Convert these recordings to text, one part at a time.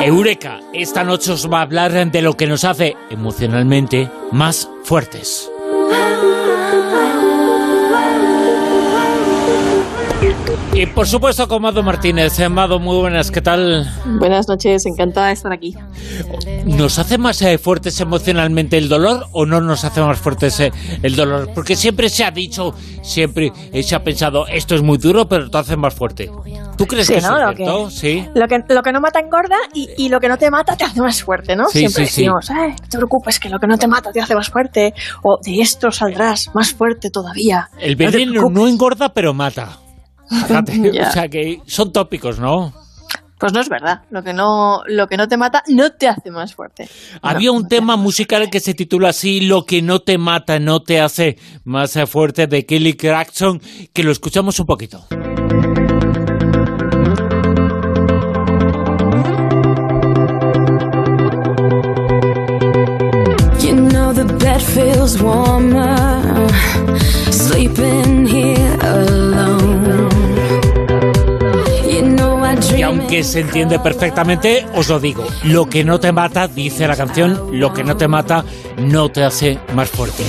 Eureka, esta noche os va a hablar de lo que nos hace emocionalmente más fuertes. Y por supuesto con Mado Martínez. Eh, Mado, muy buenas, ¿qué tal? Buenas noches, encantada de estar aquí. ¿Nos hace más eh, fuertes emocionalmente el dolor o no nos hace más fuertes eh, el dolor? Porque siempre se ha dicho, siempre se ha pensado, esto es muy duro, pero te hace más fuerte. ¿Tú crees que es cierto? sí. Lo que, lo que no mata engorda y, y, lo que no te mata te hace más fuerte, ¿no? Sí, siempre sí, decimos, no te preocupes, que lo que no te mata te hace más fuerte. O de esto saldrás más fuerte todavía. El veneno no, no engorda, pero mata. O sea que son tópicos, ¿no? Pues no es verdad. Lo que no, lo que no te mata no te hace más fuerte. Había un tema musical que se titula así, Lo que no te mata no te hace más fuerte, de Kelly Clarkson, que lo escuchamos un poquito. Aunque se entiende perfectamente, os lo digo, lo que no te mata, dice la canción, lo que no te mata no te hace más fuerte.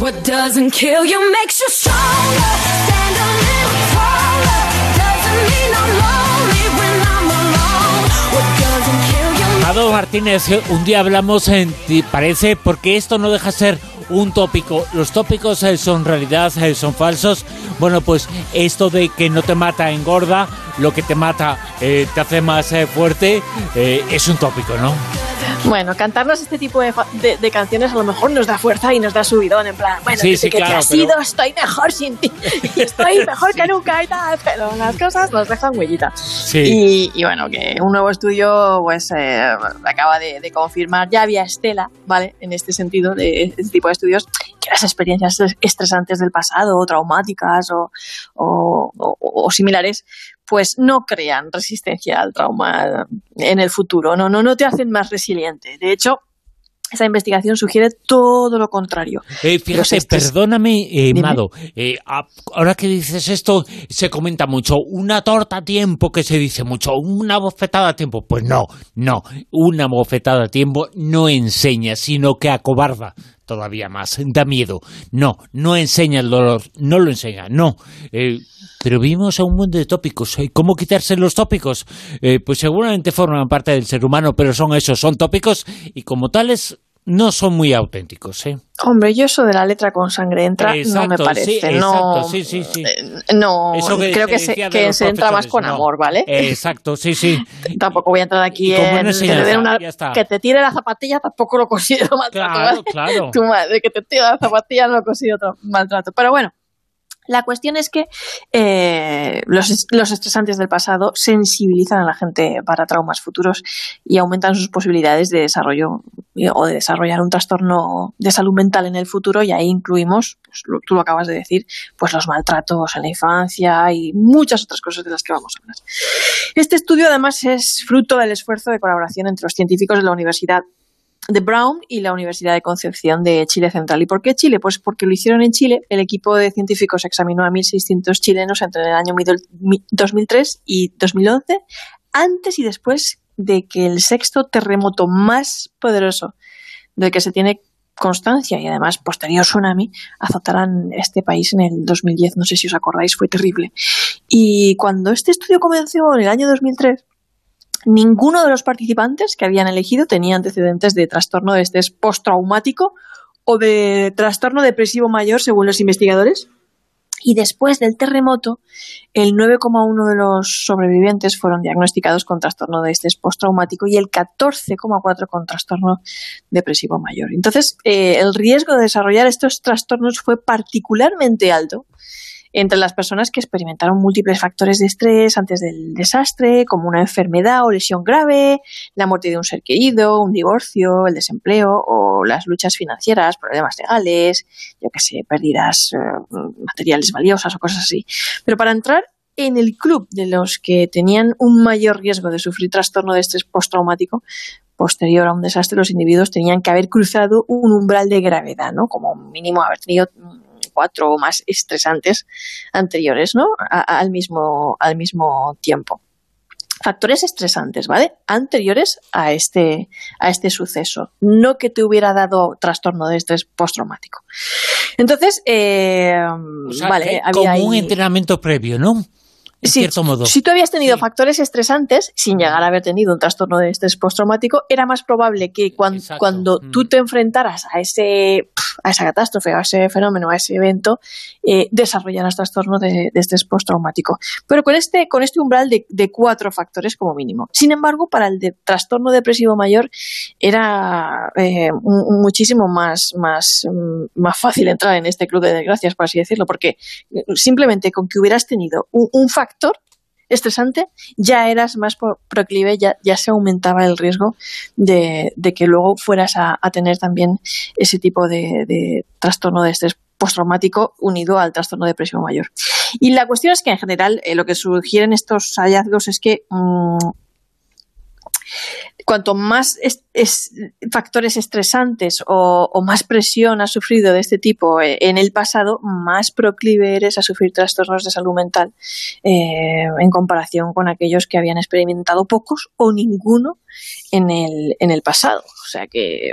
What doesn't kill you makes you stronger. Stand a little taller. Alone. What doesn't kill you Mado Martínez, un día hablamos en ti, parece, porque esto no deja ser un tópico. Los tópicos eh, son realidad, eh, son falsos. Bueno, pues esto de que no te mata engorda, lo que te mata eh, te hace más fuerte, es un tópico, ¿no? Bueno, cantarnos este tipo de, de, de, canciones a lo mejor nos da fuerza y nos da subidón, en plan, bueno, sí, desde sí, que claro, te has pero... ido estoy mejor sin ti, y estoy mejor que nunca y tal, pero las cosas nos dejan huellita. Sí. Y, y, bueno, que un nuevo estudio pues eh, acaba de, de, confirmar, ya había estela, ¿vale? En este sentido, de este tipo de estudios, que las experiencias estresantes del pasado, o traumáticas o, o, o, o similares, pues no crean resistencia al trauma en el futuro, no, no, no te hacen más resiliente. De hecho, esa investigación sugiere todo lo contrario. Eh, fíjate, perdóname, eh, Mado, eh, ahora que dices esto, se comenta mucho, una torta a tiempo que se dice mucho, una bofetada a tiempo. Pues no, no, una bofetada a tiempo no enseña, sino que acobarda todavía más, da miedo. No, no enseña el dolor, no lo enseña, no. Eh, pero vivimos a un mundo de tópicos. ¿Cómo quitarse los tópicos? Eh, pues seguramente forman parte del ser humano, pero son esos, son tópicos y como tales no son muy auténticos, ¿eh? Hombre, yo eso de la letra con sangre entra exacto, no me parece. Sí, no, exacto, sí, sí, sí. Eh, no, que creo que se, que se entra más con no. amor, ¿vale? Exacto, sí, sí. Tampoco voy a entrar aquí en que te, una, que te tire la zapatilla, tampoco lo considero maltrato. Claro, ¿vale? claro. Tu madre, que te tire la zapatilla no lo considero maltrato. Pero bueno, la cuestión es que eh, los, los, estresantes del pasado sensibilizan a la gente para traumas futuros y aumentan sus posibilidades de desarrollo eh, o de desarrollar un trastorno de salud mental en el futuro y ahí incluimos, pues, lo, tú lo acabas de decir, pues los maltratos en la infancia y muchas otras cosas de las que vamos a hablar. Este estudio además es fruto del esfuerzo de colaboración entre los científicos de la Universidad de Brown y la Universidad de Concepción de Chile Central. ¿Y por qué Chile? Pues porque lo hicieron en Chile. El equipo de científicos examinó a 1.600 chilenos entre el año 2003 y 2011, antes y después de que el sexto terremoto más poderoso del que se tiene constancia y además posterior tsunami azotaran este país en el 2010. No sé si os acordáis, fue terrible. Y cuando este estudio comenzó en el año 2003, ninguno de los participantes que habían elegido tenía antecedentes de trastorno de estrés postraumático o de trastorno depresivo mayor, según los investigadores. Y después del terremoto, el 9,1 de los sobrevivientes fueron diagnosticados con trastorno de estrés postraumático y el 14,4 con trastorno depresivo mayor. Entonces, eh, el riesgo de desarrollar estos trastornos fue particularmente alto entre las personas que experimentaron múltiples factores de estrés antes del desastre, como una enfermedad o lesión grave, la muerte de un ser querido, un divorcio, el desempleo o las luchas financieras, problemas legales, yo que sé, pérdidas eh, materiales valiosas o cosas así. Pero para entrar en el club de los que tenían un mayor riesgo de sufrir trastorno de estrés postraumático posterior a un desastre, los individuos tenían que haber cruzado un umbral de gravedad, ¿no? Como mínimo haber tenido cuatro o más estresantes anteriores, ¿no? A- al, mismo, al mismo tiempo. Factores estresantes, ¿vale? Anteriores a este, a este suceso. No que te hubiera dado trastorno de estrés postraumático. Entonces, eh, O sea, vale, que había como un entrenamiento previo, ¿no? En Sí, cierto modo. Si tú habías tenido Sí. factores estresantes, sin llegar a haber tenido un trastorno de estrés postraumático, era más probable que cuan- Exacto. cuando Mm. tú te enfrentaras a ese a esa catástrofe, a ese fenómeno, a ese evento, eh, desarrollaras trastorno de, de estrés postraumático. Pero con este, con este umbral de, de cuatro factores como mínimo. Sin embargo, para el de trastorno depresivo mayor era eh, mu- muchísimo más, más, mm, más fácil entrar en este club de desgracias, por así decirlo, porque eh, simplemente con que hubieras tenido un, un factor estresante, ya eras más pro- proclive, ya, ya se aumentaba el riesgo de, que luego fueras a, tener también ese tipo de, de trastorno de estrés postraumático unido al trastorno depresivo mayor. Y la cuestión es que en general eh, lo que sugieren estos hallazgos es que mm, cuanto más es- es- factores estresantes o, o más presión has sufrido de este tipo eh, en el pasado, más proclive eres a sufrir trastornos de salud mental eh, en comparación con aquellos que habían experimentado pocos o ninguno en el, en el pasado. O sea que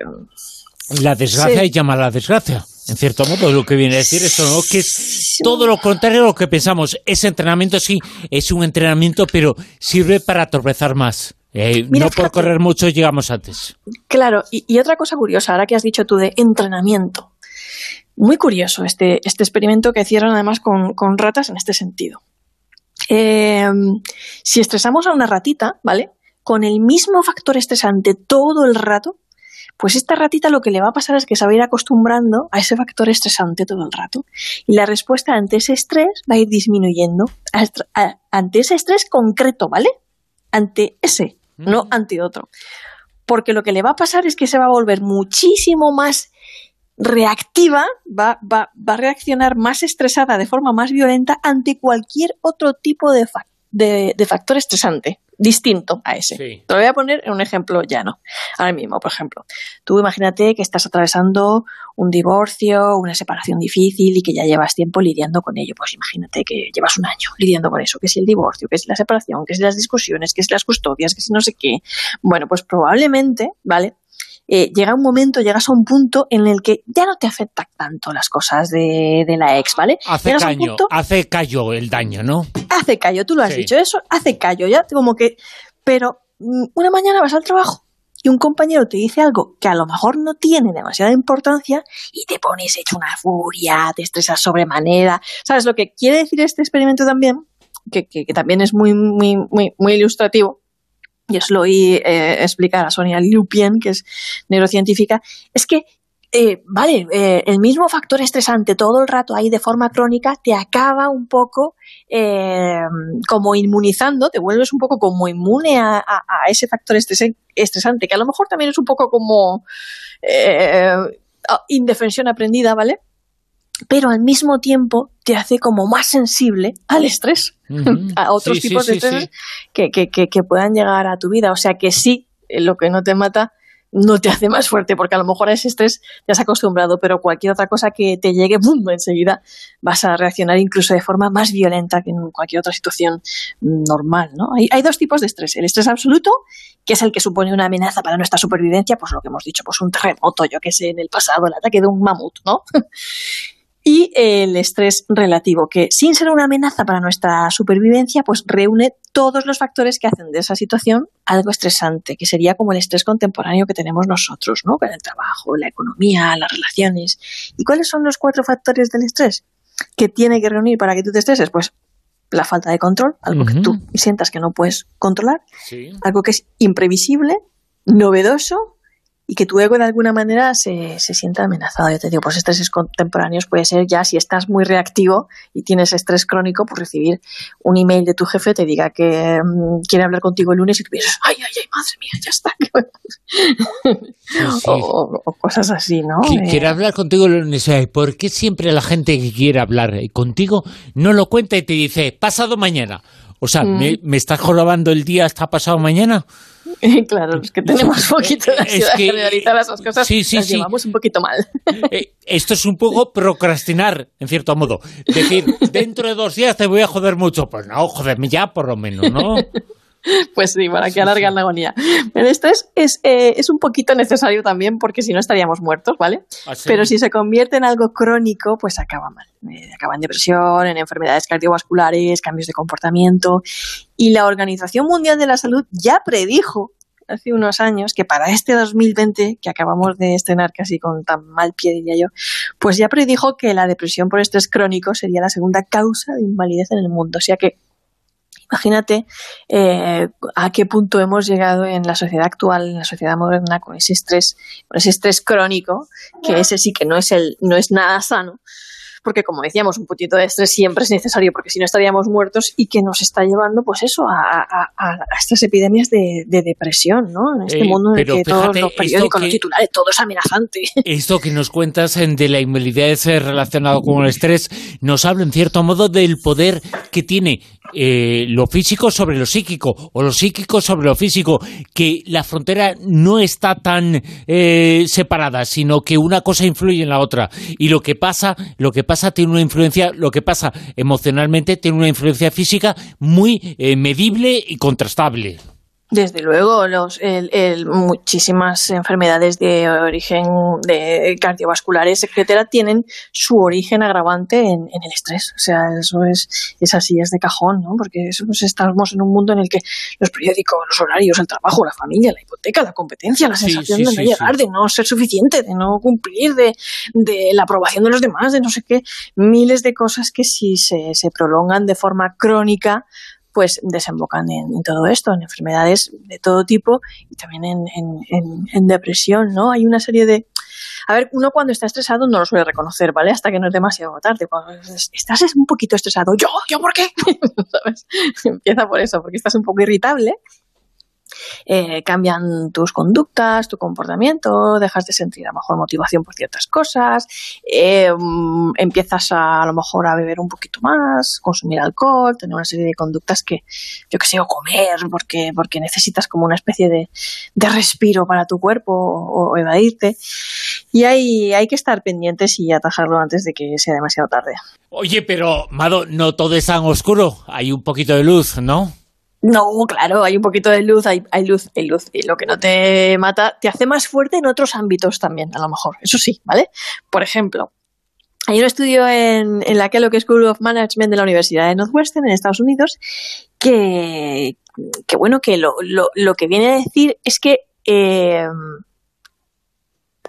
La desgracia Sí. llama a la desgracia. En cierto modo, lo que viene a decir eso, ¿no? Que es todo lo contrario a lo que pensamos. Ese entrenamiento sí, es un entrenamiento, pero sirve para tropezar más. Eh, Mira, no por correr mucho llegamos antes. Claro, y, y otra cosa curiosa, ahora que has dicho tú de entrenamiento. Muy curioso este, este experimento que hicieron además con, con ratas en este sentido. Eh, si estresamos a una ratita, ¿vale? Con el mismo factor estresante todo el rato, pues esta ratita lo que le va a pasar es que se va a ir acostumbrando a ese factor estresante todo el rato. Y la respuesta ante ese estrés va a ir disminuyendo a- ante ese estrés concreto, ¿vale? Ante ese, no ante otro porque lo que le va a pasar es que se va a volver muchísimo más reactiva, va, va, va a reaccionar más estresada de forma más violenta ante cualquier otro tipo de, fa- de, de factor estresante distinto a ese. Sí. Te lo voy a poner en un ejemplo llano. Ahora mismo, por ejemplo, tú imagínate que estás atravesando un divorcio, una separación difícil y que ya llevas tiempo lidiando con ello. Pues imagínate que llevas un año lidiando con eso, que si el divorcio, que si la separación, que si las discusiones, que si las custodias, que si no sé qué. Bueno, pues probablemente, ¿vale? Eh, llega un momento, llegas a un punto en el que ya no te afectan tanto las cosas de, de la ex, ¿vale? Hace Llegas caño, punto- hace callo el daño, ¿no? hace callo, tú lo has Sí. dicho, eso hace callo, ya como que, pero mm, una mañana vas al trabajo y un compañero te dice algo que a lo mejor no tiene demasiada importancia y te pones hecho una furia, te estresas sobremanera. ¿Sabes lo que quiere decir este experimento también? Que, que- que también es muy, muy, muy, muy ilustrativo. Y os lo oí eh, explicar a Sonia Lupien, que es neurocientífica, es que eh, vale, eh, el mismo factor estresante todo el rato ahí de forma crónica te acaba un poco eh, como inmunizando, te vuelves un poco como inmune a, ese factor estresante, que a lo mejor también es un poco como indefensión aprendida, ¿vale? Pero al mismo tiempo te hace como más sensible al estrés, a otros Sí, sí, tipos de sí. estrés que, que, que, que puedan llegar a tu vida. O sea que sí, eh, lo que no te mata no te hace más fuerte, porque a lo mejor a ese estrés te has acostumbrado, pero cualquier otra cosa que te llegue, ¡bum! enseguida vas a reaccionar incluso de forma más violenta que en cualquier otra situación normal, ¿no? Hay, hay dos tipos de estrés. El estrés absoluto, que es el que supone una amenaza para nuestra supervivencia, pues lo que hemos dicho, pues un terremoto, yo que sé, en el pasado, el ataque de un mamut, ¿no? Y el estrés relativo, que sin ser una amenaza para nuestra supervivencia, pues reúne todos los factores que hacen de esa situación algo estresante, que sería como el estrés contemporáneo que tenemos nosotros, ¿no? Con el trabajo, la economía, las relaciones. ¿Y cuáles son los cuatro factores del estrés que tiene que reunir para que tú te estreses? Pues la falta de control, algo que tú sientas que no puedes controlar, Sí. algo que es imprevisible, novedoso y que tu ego de alguna manera se, se sienta amenazado. Yo te digo, pues estreses contemporáneos puede ser ya si estás muy reactivo y tienes estrés crónico, pues recibir un email de tu jefe te diga que mm, quiere hablar contigo el lunes y tú piensas, ay, ay, ay, madre mía, ya está. Sí, sí. o, cosas así, ¿no? Qui- Eh, Quiere hablar contigo, lo necesario. ¿por qué siempre la gente que quiere hablar eh, contigo no lo cuenta y te dice, pasado mañana? O sea, Mm. ¿me, me estás jorobando el día hasta pasado mañana? claro, es que tenemos poquito de Es ansiedad que- generalizada, esas cosas sí, sí, las sí. llevamos un poquito mal. Eh, esto es un poco procrastinar, en cierto modo. Decir, dentro de dos días te voy a joder mucho. Pues no, joderme ya por lo menos, ¿no? Pues sí, para que alargan la agonía. Pero esto es, es, eh, es un poquito necesario también porque si no estaríamos muertos, ¿vale? Así. Pero si se convierte en algo crónico, pues acaba mal. Eh, acaba en depresión, en enfermedades cardiovasculares, cambios de comportamiento. Y la Organización Mundial de la Salud ya predijo hace unos años que para este 2020, que acabamos de estrenar casi con tan mal pie, diría yo, pues ya predijo que la depresión por estrés crónico sería la segunda causa de invalidez en el mundo. O sea que Imagínate eh, a qué punto hemos llegado en la sociedad actual, en la sociedad moderna, con ese estrés, con ese estrés crónico, que ese sí que no es el, no es nada sano, porque como decíamos, un poquito de estrés siempre es necesario, porque si no estaríamos muertos y que nos está llevando, pues eso, a, a- a- a estas epidemias de, de depresión, ¿no? En este Eh, mundo en el que todos los periódicos, que- los titulares, todo es amenazante. Esto que nos cuentas en de la invalidez eh, relacionado con el estrés nos habla en cierto modo del poder que tiene eh, lo físico sobre lo psíquico o lo psíquico sobre lo físico, que la frontera no está tan eh, separada, sino que una cosa influye en la otra y lo que pasa, lo que pasa tiene una influencia, lo que pasa emocionalmente tiene una influencia física muy eh, medible y contrastable. Desde luego, los, el, el- muchísimas enfermedades de origen de cardiovasculares, etcétera, tienen su origen agravante en, en el estrés. O sea, eso es, es así, es de cajón, ¿no? Porque eso, pues, estamos en un mundo en el que los periódicos, los horarios, el trabajo, la familia, la hipoteca, la competencia, la sensación sí, de sí, no llegar, de no ser suficiente, de no cumplir, de, de la aprobación de los demás, de no sé qué, miles de cosas que si se, se prolongan de forma crónica, pues desembocan en, todo esto, en enfermedades de todo tipo y también en, en- depresión, ¿no? Hay una serie de... A ver, uno cuando está estresado no lo suele reconocer, ¿vale? Hasta que no es demasiado tarde. Cuando es- estás es un poquito estresado, ¿yo? ¿Yo por qué? ¿Sabes? Empieza por eso, porque estás un poco irritable. Eh, cambian tus conductas, tu comportamiento, dejas de sentir a lo mejor motivación por ciertas cosas, eh, mm, empiezas a, a lo mejor a beber un poquito más, consumir alcohol, tener una serie de conductas que, yo que sé, o comer, porque, porque necesitas como una especie de, de respiro para tu cuerpo o, o evadirte. Y hay, hay que estar pendientes y atajarlo antes de que sea demasiado tarde. Oye, pero, Mado, no todo es tan oscuro, hay un poquito de luz, ¿no? No, claro, hay un poquito de luz, hay, luz, hay luz. Y lo que no te mata, te hace más fuerte en otros ámbitos también, a lo mejor. Eso sí, ¿vale? Por ejemplo, hay un estudio en, en la Kellogg School of Management de la Universidad de Northwestern, en Estados Unidos, que, que bueno, que lo, lo, lo que viene a decir es que eh,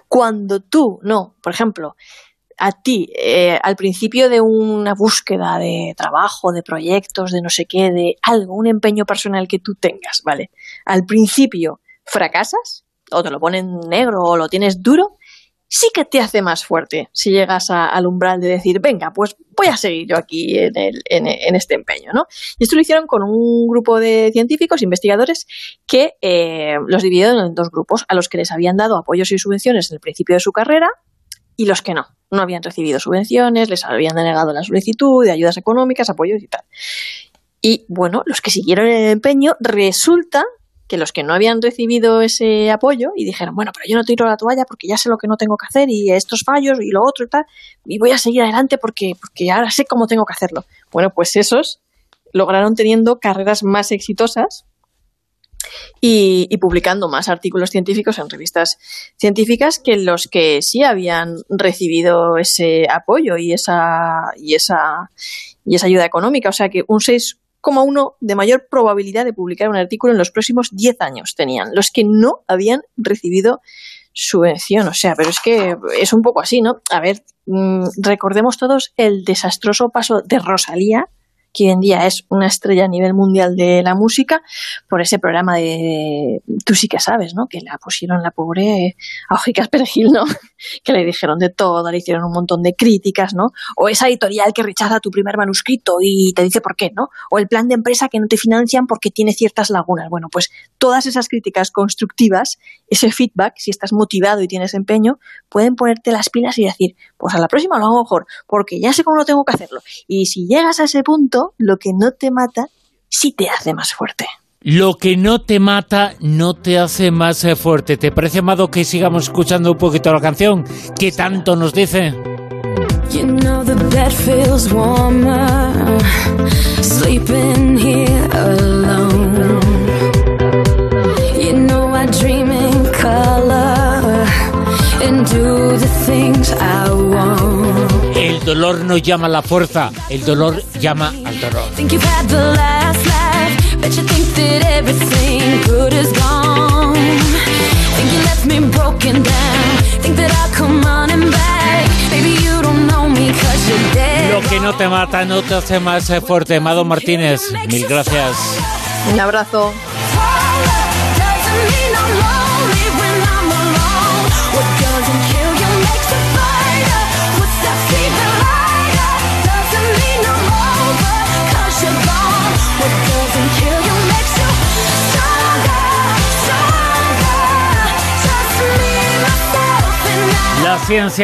cuando tú, no, por ejemplo, a ti, eh, al principio de una búsqueda de trabajo, de proyectos, de no sé qué, de algo, un empeño personal que tú tengas, ¿vale? Al principio fracasas, o te lo ponen negro, o lo tienes duro, sí que te hace más fuerte si llegas al umbral de decir, venga, pues voy a seguir yo aquí en, el- en- en este empeño, ¿no? Y esto lo hicieron con un grupo de científicos, investigadores, que eh, los dividieron en dos grupos, a los que les habían dado apoyos y subvenciones en el principio de su carrera y los que no. No habían recibido subvenciones, les habían denegado la solicitud de ayudas económicas, apoyos y tal. Y bueno, los que siguieron el empeño, resulta que los que no habían recibido ese apoyo y dijeron, bueno, pero yo no tiro la toalla porque ya sé lo que no tengo que hacer y estos fallos y lo otro y tal, y voy a seguir adelante porque, porque ahora sé cómo tengo que hacerlo. Bueno, pues esos lograron teniendo carreras más exitosas y, y publicando más artículos científicos en revistas científicas que los que sí habían recibido ese apoyo y esa, y esa, y esa ayuda económica. O sea que un 6,1 de mayor probabilidad de publicar un artículo en los próximos 10 años tenían los que no habían recibido subvención. O sea, pero es que es un poco así, ¿no? A ver, mm, recordemos todos el desastroso paso de Rosalía que hoy en día es una estrella a nivel mundial de la música, por ese programa de Tú sí que sabes, ¿no? Que la pusieron la pobre a Ojicas Perejil, ¿no? Que le dijeron de todo, le hicieron un montón de críticas, ¿no? O esa editorial que rechaza tu primer manuscrito y te dice por qué, ¿no? O el plan de empresa que no te financian porque tiene ciertas lagunas. Bueno, pues todas esas críticas constructivas, ese feedback, si estás motivado y tienes empeño, pueden ponerte las pilas y decir, pues a la próxima lo hago mejor, porque ya sé cómo no tengo que hacerlo. Y si llegas a ese punto, lo que no te mata, sí te hace más fuerte. Lo que no te mata no te hace más eh, fuerte. ¿Te parece, Amado, que sigamos escuchando un poquito la canción? ¿Qué tanto nos dice? You know the bed feels warmer sleeping here alone. You know I dream in color and do the things I want. El dolor no llama a la fuerza, el dolor llama al dolor. Bet you think that everything good is gone. Think you left me broken down. Think that I'll come running back. Maybe you don't know me 'cause you're dead. Lo que no te mata no te hace más eh, fuerte. Amado Martínez, mil gracias. Un abrazo. Ciencia